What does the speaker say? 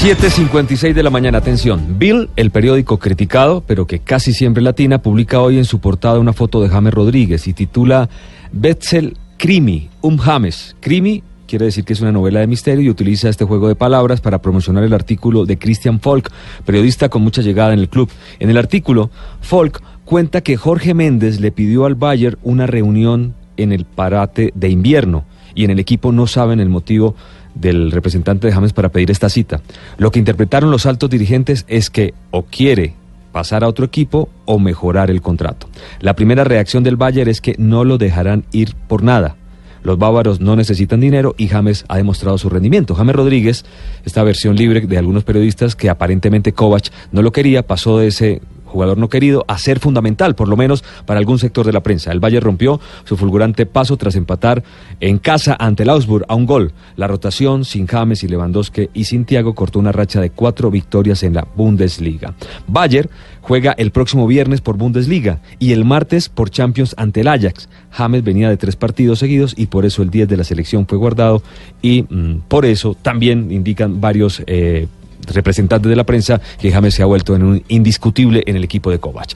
7.56 de la mañana, atención. Bill, el periódico criticado, pero que casi siempre latina, publica hoy en su portada una foto de James Rodríguez y titula Betzel Crimi, um James. Crimi quiere decir que es una novela de misterio y utiliza este juego de palabras para promocionar el artículo de Christian Folk, periodista con mucha llegada en el club. En el artículo, Folk cuenta que Jorge Méndez le pidió al Bayern una reunión en el parate de invierno y en el equipo no saben el motivo del representante de James para pedir esta cita. Lo que interpretaron los altos dirigentes es que o quiere pasar a otro equipo o mejorar el contrato. La primera reacción del Bayern es que no lo dejarán ir por nada. Los bávaros no necesitan dinero y James ha demostrado su rendimiento. James Rodríguez, esta versión libre de algunos periodistas que aparentemente Kovac no lo quería, pasó de ese jugador no querido, a ser fundamental, por lo menos para algún sector de la prensa. El Valle rompió su fulgurante paso tras empatar en casa ante el Augsburg a un gol. La rotación sin James y Lewandowski y sin Thiago cortó una racha de cuatro victorias en la Bundesliga. Bayer juega el próximo viernes por Bundesliga y el martes por Champions ante el Ajax. James venía de tres partidos seguidos y por eso el 10 de la selección fue guardado y mm, por eso también indican varios eh, representantes de la prensa que James se ha vuelto en un indiscutible en el equipo de Kovac.